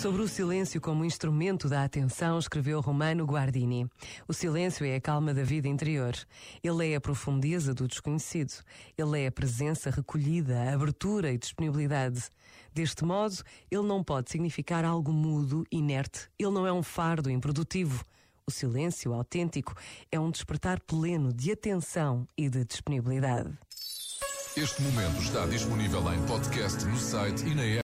Sobre o silêncio como instrumento da atenção, escreveu Romano Guardini. O silêncio é a calma da vida interior. Ele é a profundeza do desconhecido. Ele é a presença recolhida, a abertura e disponibilidade. Deste modo, ele não pode significar algo mudo, inerte. Ele não é um fardo improdutivo. O silêncio autêntico é um despertar pleno de atenção e de disponibilidade. Este momento está disponível em podcast no site e na app.